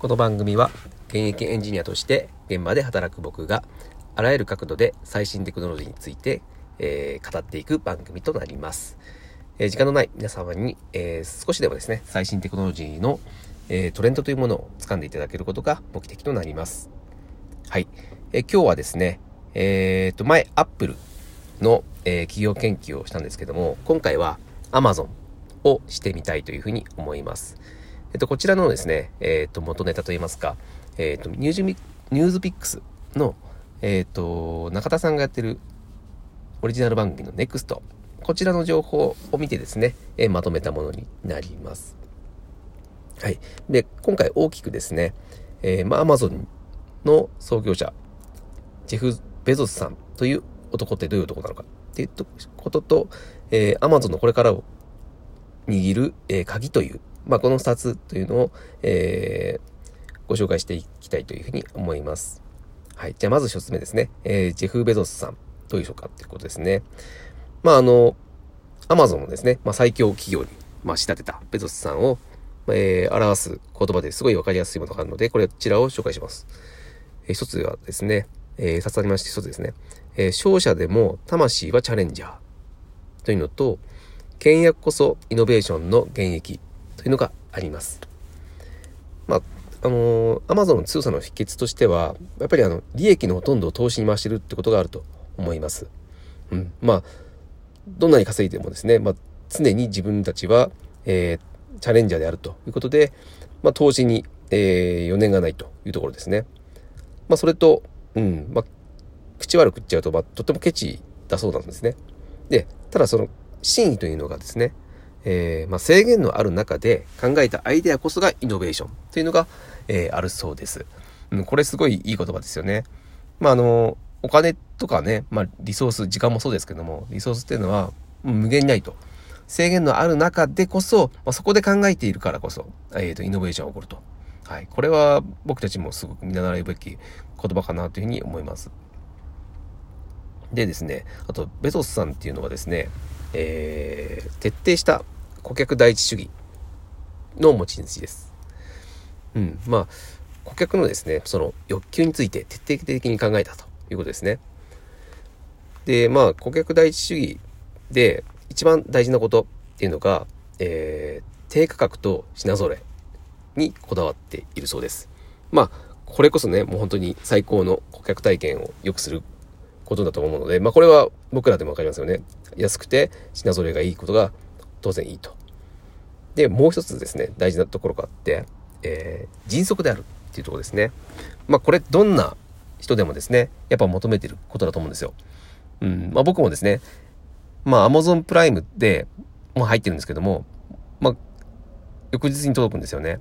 この番組は現役エンジニアとして現場で働く僕があらゆる角度で最新テクノロジーについて、えー、語っていく番組となります。えー、時間のない皆様に、えー、少しでもですね、最新テクノロジーの、えトレンドというものを掴んでいただけることが目的となります。はい。え今日はですね、えっと、前、アップルの、え企業研究をしたんですけども、今回は Amazon をしてみたいというふうに思います。えっと、こちらのですね、えっと、元ネタといいますか、えっと、ニュージミニュースピックスの、えっと、中田さんがやってるオリジナル番組の NEXT、こちらの情報を見てですね、えまとめたものになります。はい。で、今回大きくですね、えー、まあ、アマゾンの創業者、ジェフ・ベゾスさんという男ってどういう男なのかっていうことと、えー、アマゾンのこれからを握る、えー、鍵という、まあ、この2つというのを、えー、ご紹介していきたいというふうに思います。はい。じゃあ、まず1つ目ですね。えー、ジェフ・ベゾスさん。どういう人かっていうことですね。まあ、あの、アマゾンのですね、まあ、最強企業に、まあ、仕立てたベゾスさんを、えー、表す言葉ですごいわかりやすいものがあるので、これ、こちらを紹介します。えー、一つはですね、えー、刺ありまして一つですね、えー、勝者でも魂はチャレンジャーというのと、倹約こそイノベーションの現役というのがあります。まあ、あのー、アマゾンの強さの秘訣としては、やっぱりあの、利益のほとんどを投資に回してるってことがあると思います。うん。まあ、どんなに稼いでもですね、まあ、常に自分たちは、えー、チャレンジャーであるということで、まあ、投資に、えー、余念がないというところですね。まあ、それと、うん、まあ、口悪く言っちゃうと、まあ、とてもケチだそうなんですね。で、ただその、真意というのがですね、えー、まあ、制限のある中で考えたアイデアこそがイノベーションというのが、えー、あるそうです。うん、これすごいいい言葉ですよね。まあ、あの、お金とかね、まあ、リソース、時間もそうですけども、リソースっていうのは無限にないと。制限のある中でこそ、まあ、そこで考えているからこそ、えっ、ー、と、イノベーションが起こると。はい。これは僕たちもすごく見習うべき言葉かなというふうに思います。でですね、あと、ベゾスさんっていうのはですね、えー、徹底した顧客第一主義の持ち主です。うん。まあ、顧客のですね、その欲求について徹底的に考えたということですね。で、まあ、顧客第一主義で一番大事なことっていうのが、えー、低価格と品揃えにこだわっているそうです。まあ、これこそね、もう本当に最高の顧客体験を良くすることだと思うので、まあこれは僕らでもわかりますよね。安くて品揃えがいいことが当然いいと。で、もう一つですね、大事なところがあって、えー、迅速であるっていうところですね。まあこれどんな人でもですね、やっぱ求めてることだと思うんですよ。うん、まあ僕もですね、まあ Amazon プライムでもう入ってるんですけども、まあ翌日に届くんですよね。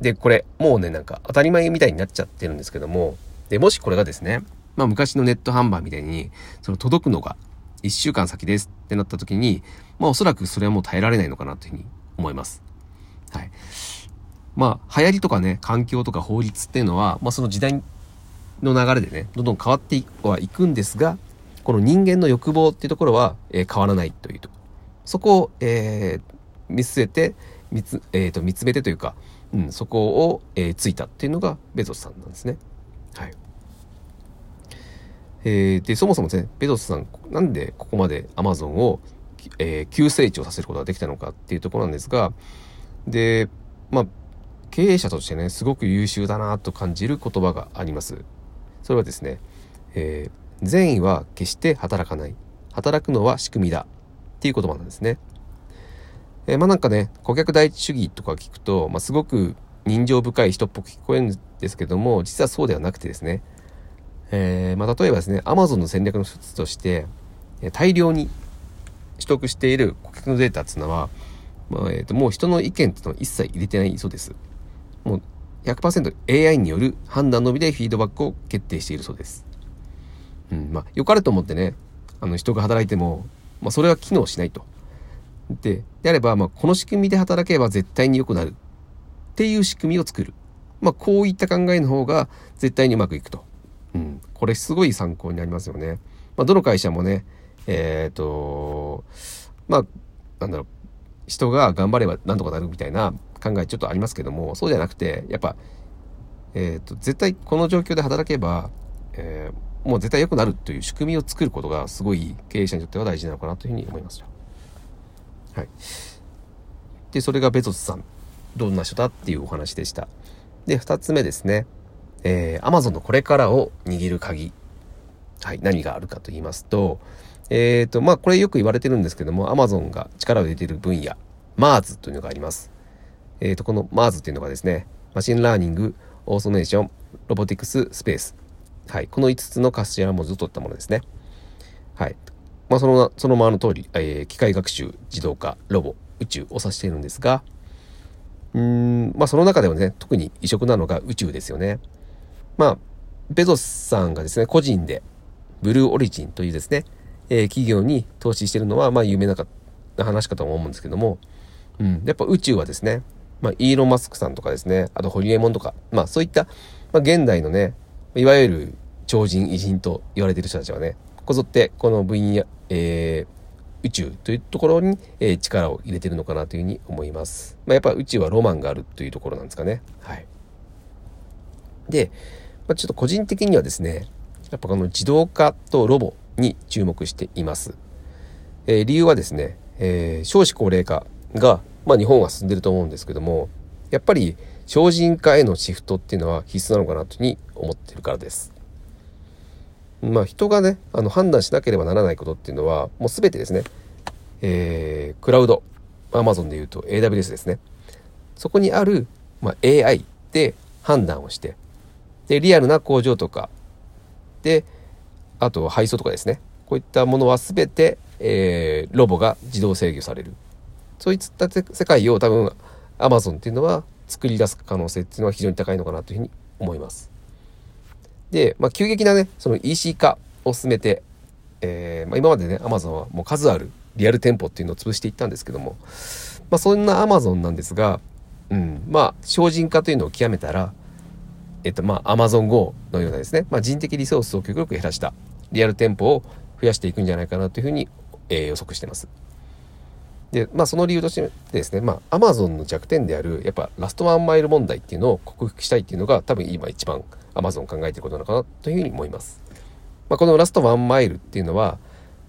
で、これもうね、なんか当たり前みたいになっちゃってるんですけども、で、もしこれがですね、まあ昔のネット販売みたいに、その届くのが1週間先ですってなった時に、まあおそらくそれはもう耐えられないのかなというふうに思います。はい。まあ流行りとかね、環境とか法律っていうのは、まあその時代の流れでね、どんどん変わってはいくんですが、この人間の欲望っていうところは、えー、変わらないというと。そこを、えー、見据えて、見つ、え、ー、と、見つめてというか、うん、そこを、えー、ついたっていうのがベゾスさんなんですね。はい。えー、で、そもそもですね、ベゾスさん、なんでここまでアマゾンを、えー、急成長させることができたのかっていうところなんですが、で、まあ、経営者としてね、すごく優秀だなと感じる言葉があります。それはですね、えー、善意は決して働かない。働くのは仕組みだ。っていう言葉なんですね。えー、まあなんかね、顧客第一主義とか聞くと、まあすごく人情深い人っぽく聞こえるんですけども、実はそうではなくてですね、えー、まあ、例えばですね、Amazon の戦略の一つとして、大量に取得している顧客のデータっていうのは、まあ、えー、ともう人の意見っていうのは一切入れてないそうです。もう 100%AI による判断のみでフィードバックを決定しているそうです。うん、まあ、良かれと思ってね、あの人が働いても、まあ、それは機能しないと。で、であれば、まあ、この仕組みで働けば絶対に良くなるっていう仕組みを作る。まあ、こういった考えの方が絶対にうまくいくと。うん、これすごい参考になりますよね。まあ、どの会社もね、えっ、ー、と、まあ、なんだろう、人が頑張ればなんとかなるみたいな考えちょっとありますけども、そうじゃなくて、やっぱ、えっ、と、絶対この状況で働けば、えー、もう絶対良くなるという仕組みを作ることがすごい経営者にとっては大事なのかなというふうに思いますよ。はい。で、それがベゾスさん。どんな人だっていうお話でした。で、二つ目ですね。えー、Amazon のこれからを握る鍵。はい、何があるかと言いますと、えっ、ー、と、まあ、これよく言われてるんですけども、Amazon が力を入れている分野、MARS というのがあります。えっ、ー、と、この MARS っていうのがですね、 machine learning、automation、robotics、space。はい、この5つの頭文字を取ったものですね。はい。まあ、その、そのままの通り、えー、機械学習、自動化、ロボ、宇宙を指しているんですが、うん、まあ、その中でもね、特に異色なのが宇宙ですよね。まあ、ベゾスさんがですね、個人で、ブルーオリジンというですね、えー、企業に投資してるのは、まあ、有名なか話かと思うんですけども、うん、やっぱ宇宙はですね、まあ、イーロン・マスクさんとかですね、あとホリエモンとか、まあ、そういった、まあ、現代のね、いわゆる超人偉人と言われてる人たちはね、こぞってこの分野、えー、宇宙というところに、えー、力を入れてるのかなというふうに思います。まあ、やっぱ宇宙はロマンがあるというところなんですかね。はい。で、まあ、ちょっと個人的にはですね、やっぱこの自動化とロボに注目しています。えー、理由はですね、えー、少子高齢化が、まあ、日本は進んでると思うんですけども、やっぱり精進化へのシフトっていうのは必須なのかなというふうに思ってるからです。まあ人がね、あの判断しなければならないことっていうのは、もう全てですね、えー、クラウド、アマゾンで言うと AWS ですね。そこにある、まあ、AI で判断をして、で、リアルな工場とか、で、あと配送とかですね。こういったものは全て、えー、ロボが自動制御される。そういった世界を多分 Amazon っていうのは作り出す可能性っていうのは非常に高いのかなというふうに思います。で、まあ、急激なね、その EC 化を進めて、えー、まあ、今までね、Amazon はもう数あるリアル店舗っていうのを潰していったんですけども、まあ、そんな Amazon なんですが、うん、まあ、精進化というのを極めたら、えっと、まあ、Amazon Go のようなですね、まあ、人的リソースを極力減らしたリアル店舗を増やしていくんじゃないかなというふうに、えー、予測してます。で、まあ、その理由としてですね、まあ、Amazon の弱点である、やっぱラストワンマイル問題っていうのを克服したいっていうのが多分今一番 Amazon 考えていることなのかなというふうに思います。まあ、このラストワンマイルっていうのは、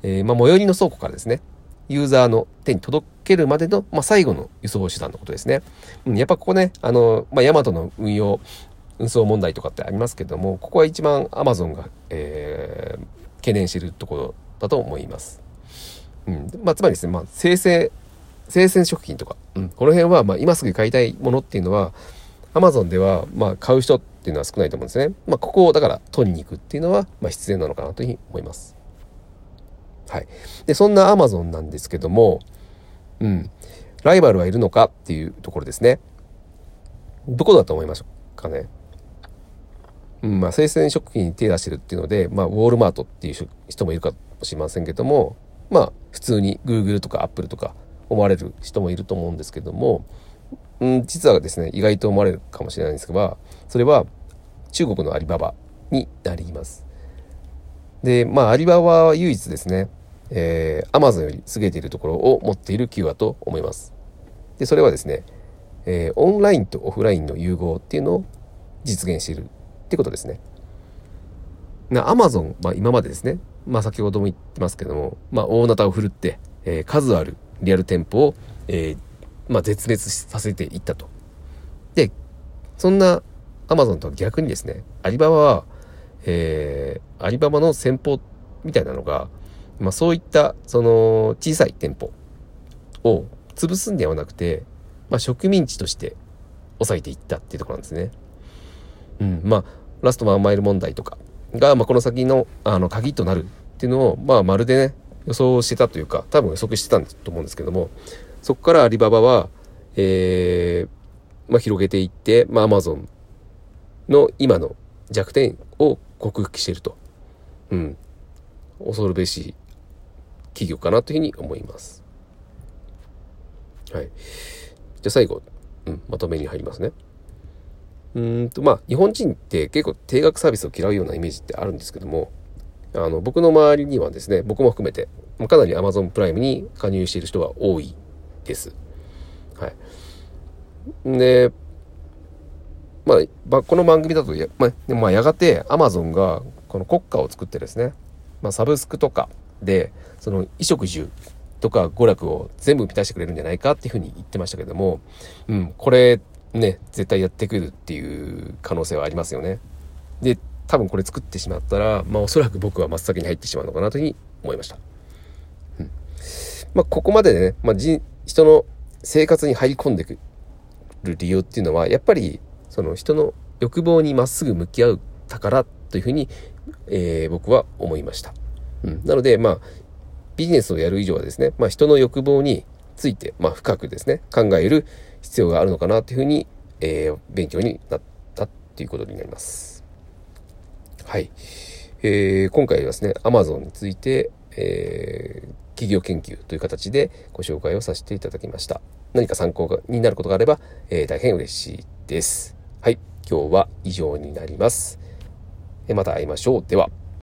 えー、まあ、最寄りの倉庫からですね、ユーザーの手に届けるまでの、まあ、最後の輸送手段のことですね。うん、やっぱここね、あの、まあ、ヤマトの運用、運送問題とかってありますけども、ここは一番 Amazon が、えー、懸念してるところだと思います。うん。まあ、つまりですね、まあ、生成、生鮮食品とか、うん、この辺は、まあ、今すぐ買いたいものっていうのは、Amazon では、まあ、買う人っていうのは少ないと思うんですね。まあ、ここをだから取りに行くっていうのは、まあ、必然なのかなというふうに思います。はい。で、そんな Amazon なんですけども、うん、ライバルはいるのかっていうところですね。どこだと思いましょうかね？うん、まあ、生鮮食品に手出してるっていうので、まあ、ウォールマートっていう人もいるかもしれませんけども、まあ、普通に Google とか Apple とか思われる人もいると思うんですけども、うん、実はですね、意外と思われるかもしれないんですが、それは中国のアリババになります。で、まあ、アリババは唯一ですね、えー、Amazon より優れているところを持っている企業だと思います。で、それはですね、えー、オンラインとオフラインの融合っていうのを実現しているってことですね。な、Amazon、まあ今までですね、まあ先ほども言ってますけども、まあ大ナタを振るって、えー、数あるリアル店舗を、えー、まあ絶滅させていったと。で、そんな Amazon とは逆にですね、アリババは、えー、アリババの先方みたいなのが、まあそういったその小さい店舗を潰すんではなくて、まあ植民地として抑えていったっていうところなんですね。うん、まあラストワンマイル問題とかが、まあ、この先のあの鍵となるっていうのを、まあ、まるでね予想してたというか多分予測してたんと思うんですけどもそこからアリババは、えーまあ、広げていって、まあ、アマゾンの今の弱点を克服していると、うん、恐るべし企業かなというふうに思います。はい。じゃあ最後、うん、まとめに入りますね。うんと、まあ、日本人って結構定額サービスを嫌うようなイメージってあるんですけども、あの、僕の周りにはですね、僕も含めて、かなり Amazon プライムに加入している人は多いです。はい。で、まあ、この番組だとや、まあ、まあ、やがて Amazon がこの国家を作ってですね、まあ、サブスクとかで、その衣食住とか娯楽を全部満たしてくれるんじゃないかっていうふうに言ってましたけども、うん、これね、絶対やってくるっていう可能性はありますよね。で、多分これ作ってしまったら、まあおそらく僕は真っ先に入ってしまうのかなというふうに思いました。うん。まあここまでね、まあ人の生活に入り込んでくる理由っていうのは、やっぱりその人の欲望にまっすぐ向き合うたからというふうに、えー、僕は思いました。うん。なので、まあ、ビジネスをやる以上はですね、まあ人の欲望について、まあ深くですね、考える必要があるのかなというふうに、えー、勉強になったっていうことになります。はい。えー、今回はですね、Amazon について、えー、企業研究という形でご紹介をさせていただきました。何か参考になることがあれば、えー、大変嬉しいです。はい。今日は以上になります。また会いましょう。では。